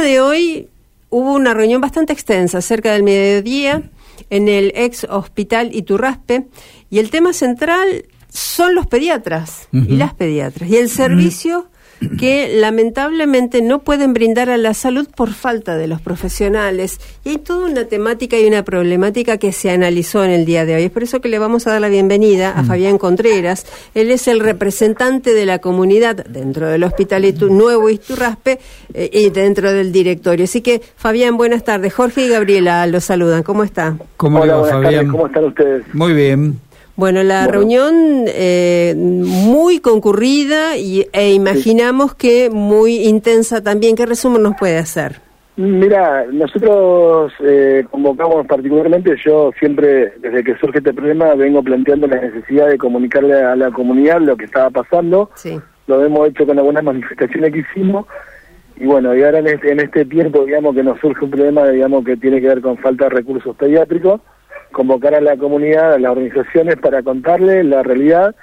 mañana de hoy hubo una reunión bastante extensa, cerca del mediodía, en el ex hospital Iturraspe, y el tema central son los pediatras y las pediatras, y el servicio que lamentablemente no pueden brindar a la salud por falta de los profesionales. Y hay toda una temática y una problemática que se analizó en el día de hoy. Es por eso que le vamos a dar la bienvenida a mm. Fabián Contreras. Él es el representante de la comunidad dentro del Hospital Nuevo Isturraspe eh, y dentro del directorio. Así que, Fabián, buenas tardes. Jorge y Gabriela los saludan. ¿Cómo está? ¿Cómo Hola, Fabián? ¿Cómo están ustedes? Muy bien. Bueno, la reunión eh, muy concurrida y, e imaginamos que muy intensa también. ¿Qué resumen nos puede hacer? Mira, nosotros eh, convocamos particularmente, yo siempre, desde que surge este problema, vengo planteando la necesidad de comunicarle a la comunidad lo que estaba pasando. Sí. Lo hemos hecho con algunas manifestaciones que hicimos. Y bueno, y ahora en este, en este tiempo, digamos, que nos surge un problema, digamos, que tiene que ver con falta de recursos pediátricos convocar a la comunidad, a las organizaciones para contarle la realidad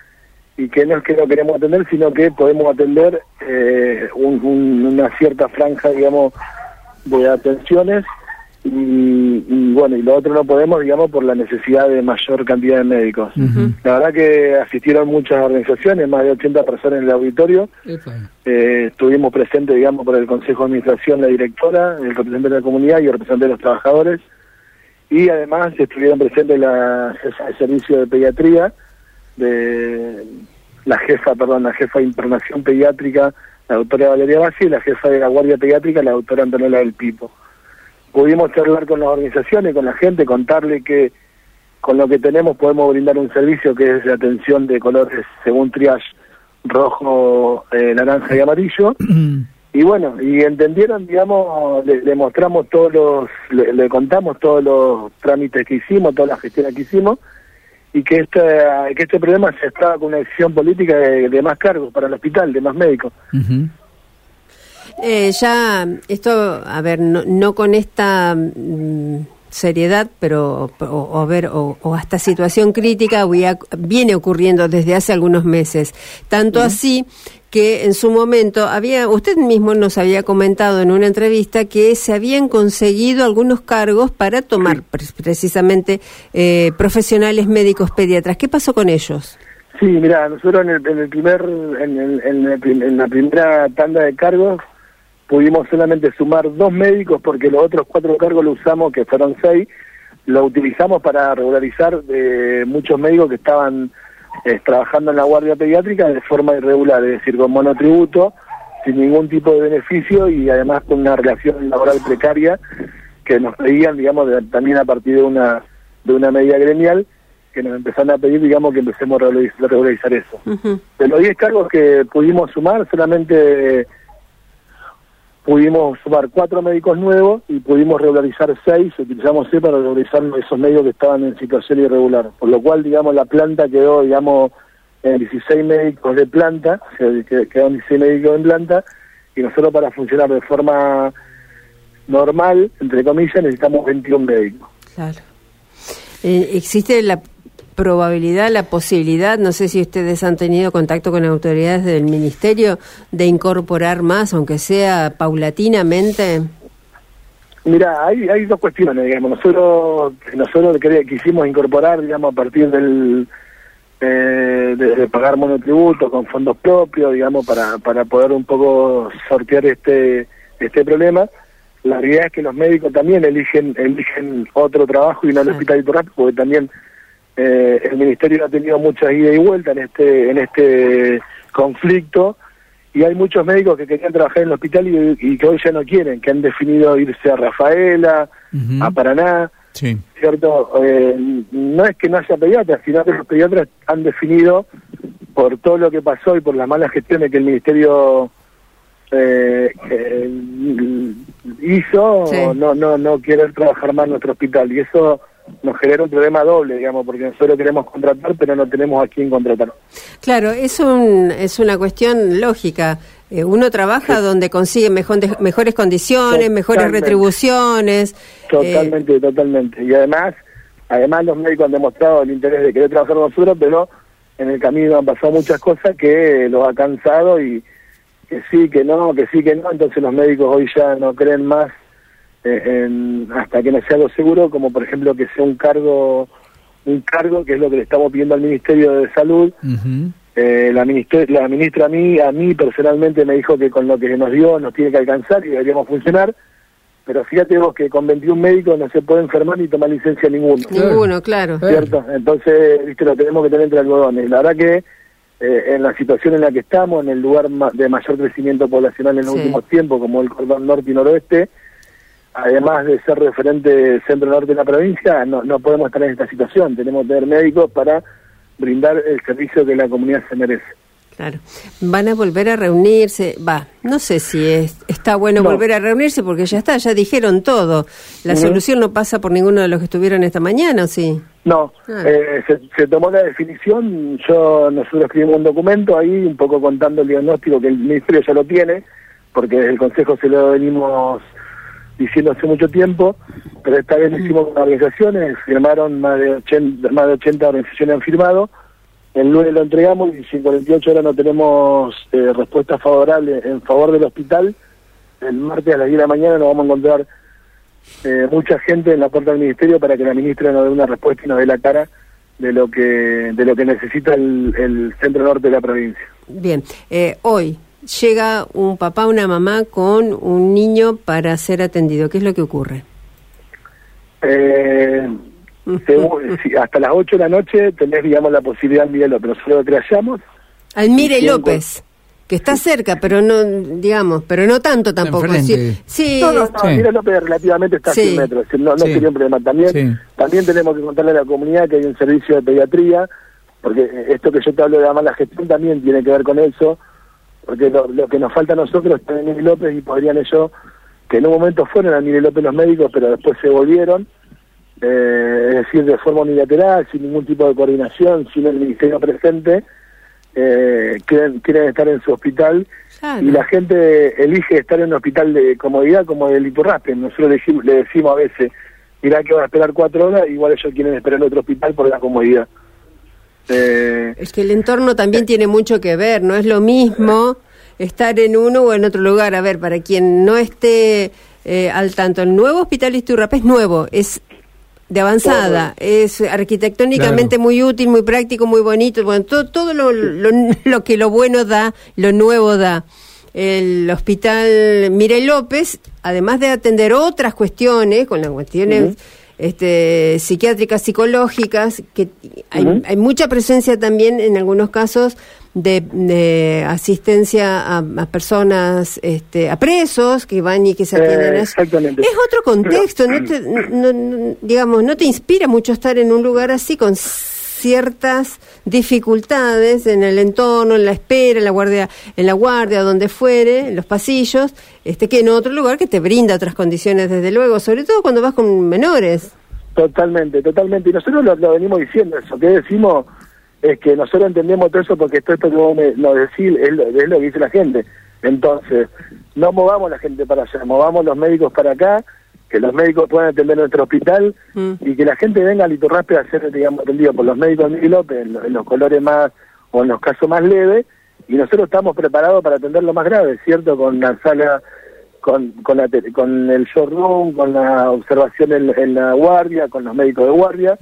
y que no es que no queremos atender, sino que podemos atender eh, una cierta franja, digamos, de atenciones y, bueno, y lo otro no podemos, digamos, por la necesidad de mayor cantidad de médicos. La verdad que asistieron muchas organizaciones, más de 80 personas en el auditorio. Eh, estuvimos presentes, digamos, por el Consejo de Administración, la directora, el representante de la comunidad y el representante de los trabajadores y además estuvieron presentes la servicio de pediatría, de la jefa, perdón, la jefa de internación pediátrica, la doctora Valeria Bassi, y la jefa de la guardia pediátrica, la doctora Antonella del Pipo. Pudimos charlar con las organizaciones, con la gente, contarle que con lo que tenemos podemos brindar un servicio que es de atención de colores según triage rojo, eh, naranja y amarillo. y bueno, y entendieron, digamos, le, mostramos todos los, le, contamos todos los trámites que hicimos, todas las gestiones que hicimos, y que este, que este problema se estaba con una decisión política de, más cargos para el hospital, de más médicos. eh, ya, esto, a ver, no, no con esta... Mm, seriedad, pero o, a ver, o, hasta situación crítica viene ocurriendo desde hace algunos meses. Tanto así que en su momento había, usted mismo nos había comentado en una entrevista que se habían conseguido algunos cargos para tomar precisamente eh, profesionales médicos pediatras. ¿Qué pasó con ellos? Sí, mira, nosotros en el, en el primer, en, el, en, la primera tanda de cargos pudimos solamente sumar dos médicos porque los otros cuatro cargos lo usamos, que fueron seis, lo utilizamos para regularizar de muchos médicos que estaban eh, trabajando en la guardia pediátrica de forma irregular, es decir, con monotributo, sin ningún tipo de beneficio y además con una relación laboral precaria que nos pedían, digamos, también a partir de una de una medida gremial que nos empezaron a pedir, digamos, que empecemos a regularizar, eso. De los 10 cargos que pudimos sumar, solamente pudimos sumar cuatro médicos nuevos y pudimos regularizar seis, utilizamos seis para regularizar esos médicos que estaban en situación irregular, por lo cual, digamos, la planta quedó, digamos, en 16 médicos de planta, o quedaron 16 médicos en planta, y nosotros para funcionar de forma normal, entre comillas, necesitamos 21 médicos. Claro. Eh, ¿Existe la probabilidad, la posibilidad, no sé si ustedes han tenido contacto con autoridades del ministerio, de incorporar más, aunque sea paulatinamente? Mira, hay, hay dos cuestiones, digamos. Nosotros, nosotros quisimos incorporar, digamos, a partir del eh, de, pagar monotributo con fondos propios, digamos, para, para poder un poco sortear este este problema. La realidad es que los médicos también eligen eligen otro trabajo y no el hospital rápido, porque también eh, el ministerio ha tenido muchas ida y vuelta en este en este conflicto y hay muchos médicos que querían trabajar en el hospital y, que hoy ya no quieren, que han definido irse a Rafaela, a Paraná, ¿cierto? Eh, no es que no haya pediatras, sino que los pediatras han definido por todo lo que pasó y por las malas gestiones que el ministerio eh, hizo, no, no, no querer trabajar más en nuestro hospital. Y eso nos genera un problema doble, digamos, porque nosotros queremos contratar, pero no tenemos a quién contratar. Claro, es, un, es una cuestión lógica. Eh, uno trabaja donde consigue mejores condiciones, mejores retribuciones. Totalmente, eh, totalmente. Y además, además los médicos han demostrado el interés de querer trabajar con nosotros, pero en el camino han pasado muchas cosas que los ha cansado y, que sí, que no, que sí, que no, entonces los médicos hoy ya no creen más eh, hasta que no sea algo seguro, como por ejemplo que sea un cargo, un cargo que es lo que le estamos pidiendo al Ministerio de Salud. eh, la, ministra, la ministra a mí, a mí personalmente me dijo que con lo que nos dio nos tiene que alcanzar y deberíamos funcionar pero fíjate vos que con 21 médicos no se puede enfermar ni tomar licencia ninguno. Ninguno, claro. ¿Cierto? Entonces, viste, lo tenemos que tener entre algodones. La verdad que eh, en la situación en la que estamos, en el lugar de mayor crecimiento poblacional en los últimos tiempos, como el cordón norte y noroeste, además de ser referente centro-norte de la provincia, no, no podemos estar en esta situación. Tenemos que tener médicos para brindar el servicio que la comunidad se merece. Claro. Van a volver a reunirse. Va, no sé si es, está bueno volver a reunirse porque ya está, ya dijeron todo. La solución no pasa por ninguno de los que estuvieron esta mañana, ¿o sí? No, ah. eh, se, tomó la definición. Yo Nosotros escribimos un documento ahí, un poco contando el diagnóstico que el Ministerio ya lo tiene, porque desde el Consejo se lo venimos diciendo hace mucho tiempo, pero esta vez lo hicimos con organizaciones, firmaron más de 80, más de 80 organizaciones han firmado el lunes lo entregamos y si en 48 horas no tenemos eh, respuesta favorable en favor del hospital, el martes a las 10 de la mañana nos vamos a encontrar eh, mucha gente en la puerta del ministerio para que la ministra nos dé una respuesta y nos dé la cara de lo que de lo que necesita el, centro norte de la provincia. Bien, eh, hoy llega un papá, una mamá con un niño para ser atendido. ¿Qué es lo que ocurre? Eh, hasta las 8 de la noche tenés, digamos, la posibilidad de Mire López. Nosotros lo que hallamos... Al Mire López. Que está cerca, pero no, digamos, pero no tanto tampoco. Sí, sí, no, no, Mire López relativamente está a 100 metros, no, no sería un problema. También, también tenemos que contarle a la comunidad que hay un servicio de pediatría, porque esto que yo te hablo de la mala gestión también tiene que ver con eso, porque lo, que nos falta a nosotros es Mire López y podrían ellos, que en un momento fueron a Mire López los médicos, pero después se volvieron, eh, es decir, de forma unilateral, sin ningún tipo de coordinación, sin el ministerio presente, eh, quieren, quieren estar en su hospital y la gente elige estar en un hospital de comodidad como el Iturraspe. Nosotros le, le decimos a veces, mirá que va a esperar cuatro horas, igual ellos quieren esperar en otro hospital por la comodidad. Eh, es que el entorno también tiene mucho que ver, no es lo mismo estar en uno o en otro lugar. A ver, para quien no esté eh, al tanto, el nuevo hospital Iturraspe es nuevo, es de avanzada, es arquitectónicamente muy útil, muy práctico, muy bonito, bueno, todo, todo lo, lo, que lo bueno da, lo nuevo da. El hospital Mire López, además de atender otras cuestiones, con las cuestiones este, psiquiátricas, psicológicas, que hay, hay mucha presencia también en algunos casos de, asistencia a, personas, este, a presos que van y que se atienden. Eh, es otro contexto, no te, digamos, no te inspira mucho estar en un lugar así con ciertas dificultades en el entorno, en la espera, en la guardia, en la guardia, donde fuere, en los pasillos, este que en otro lugar que te brinda otras condiciones, desde luego, sobre todo cuando vas con menores. Totalmente, totalmente. Y nosotros lo, venimos diciendo eso, que decimos es que nosotros entendemos todo eso porque todo esto que vos me, lo decís es lo, es lo que dice la gente. Entonces, no movamos la gente para allá, movamos los médicos para acá, que los médicos puedan atender nuestro hospital mm. y que la gente venga al Litorraspe a ser, digamos, atendido por los médicos de Miguel López en, los colores más o en los casos más leves y nosotros estamos preparados para atender lo más grave, ¿cierto? Con la sala, con, con, la, con el showroom, con la observación en, la guardia, con los médicos de guardia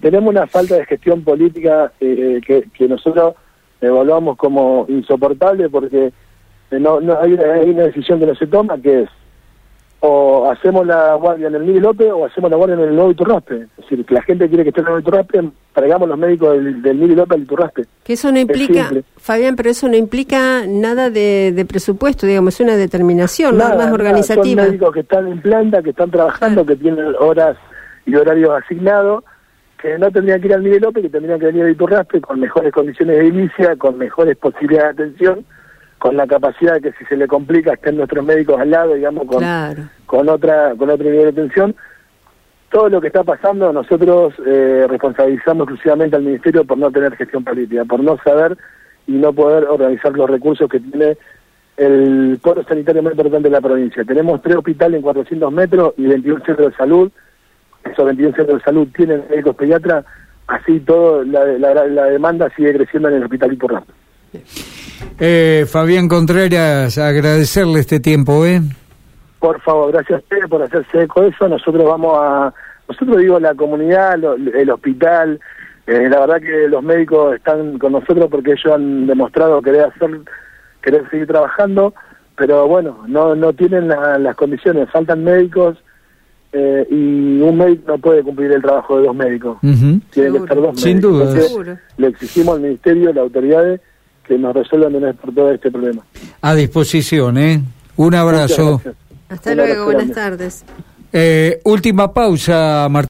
tenemos una falta de gestión política eh, que, que, nosotros evaluamos como insoportable porque eh, no, no hay, una decisión que no se toma que es o hacemos la guardia en el Miguel López o hacemos la guardia en el Nuevo Iturraspe. Es decir, que la gente quiere que esté en el Nuevo Iturraspe, traigamos los médicos del, del Miguel López al Iturraspe. Que eso no implica, Fabián, pero eso no implica nada de, presupuesto, digamos, es una determinación nada, más organizativa. son médicos que están en planta, que están trabajando, que tienen horas y horarios asignados que no tendrían que ir al Miguel López, que tendrían que venir a Iturraspe con mejores condiciones de inicia, con mejores posibilidades de atención, con la capacidad de que si se le complica estén nuestros médicos al lado, digamos, con, con otra con otro nivel de atención. Todo lo que está pasando, nosotros eh, responsabilizamos exclusivamente al Ministerio por no tener gestión política, por no saber y no poder organizar los recursos que tiene el polo sanitario más importante de la provincia. Tenemos tres hospitales en 400 metros y 21 centros de salud esos 21 centros de salud tienen médicos pediatras, así todo la, la, demanda sigue creciendo en el hospital Iturraspe. Eh, Fabián Contreras, agradecerle este tiempo, ¿eh? Por favor, gracias a usted por hacerse eco de eso. Nosotros vamos a, nosotros digo la comunidad, el hospital, eh, la verdad que los médicos están con nosotros porque ellos han demostrado querer hacer, querer seguir trabajando, pero bueno, no, no tienen las condiciones, faltan médicos eh, y un médico no puede cumplir el trabajo de dos médicos. Tienen que estar dos Sin duda. le exigimos al ministerio, a las autoridades, que nos resuelvan de una vez por todas este problema. A disposición, ¿eh? Un abrazo. Hasta luego, buenas tardes. Eh, última pausa, Martín.